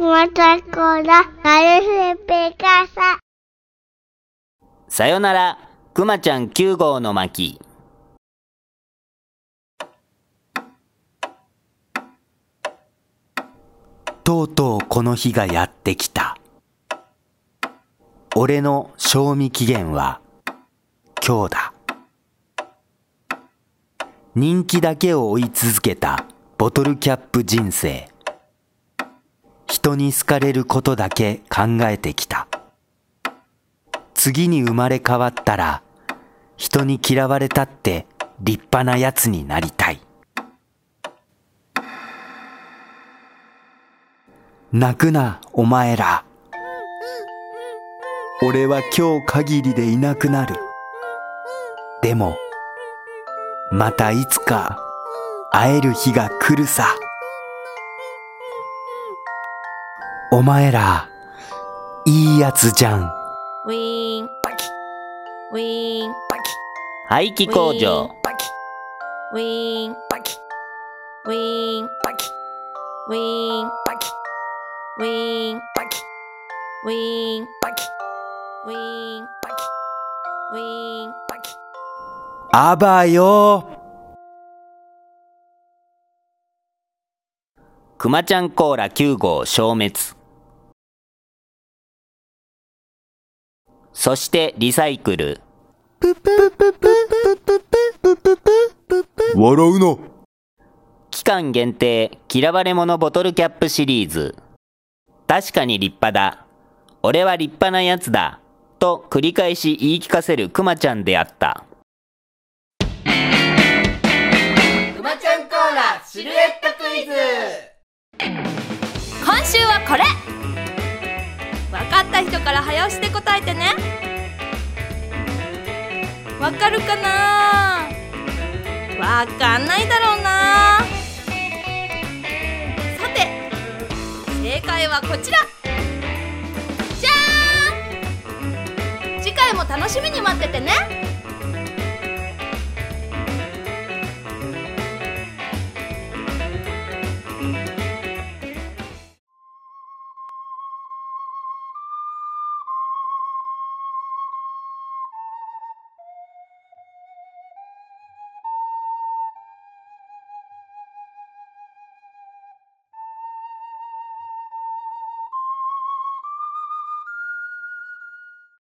まちゃんコーラ、なるふぺかさ。さよなら、くまちゃん9号の巻。とうとうこの日がやってきた。俺の賞味期限は今日だ。人気だけを追い続けたボトルキャップ人生。人に好かれることだけ考えてきた。次に生まれ変わったら、人に嫌われたって立派なやつになりたい。泣くな、お前ら。俺は今日限りでいなくなる。でも、またいつか会える日が来るさ。お前ら、いいやつじゃん。ウィーン、パキ。ウィーン、パキ。排気工場。ウィーン、パキ。ウィーン、パキ。ウィーン、パキ。ウィーン、パキ。ウィーン、パキ。ウィーン、パキ。ウィーン、パキ。あばよくまちゃんコーラ9号消滅。そしてリサイクル。笑うな。期間限定嫌われ者ボトルキャップシリーズ。確かに立派だ。俺は立派なやつだ。と繰り返し言い聞かせるくまちゃんであった。くまちゃんコーラシルエットクイズ今週はこれ分かった人から早押しで答えてね。わかるかな？わかんないだろうな。さて正解はこちら。じゃーん！次回も楽しみに待っててね。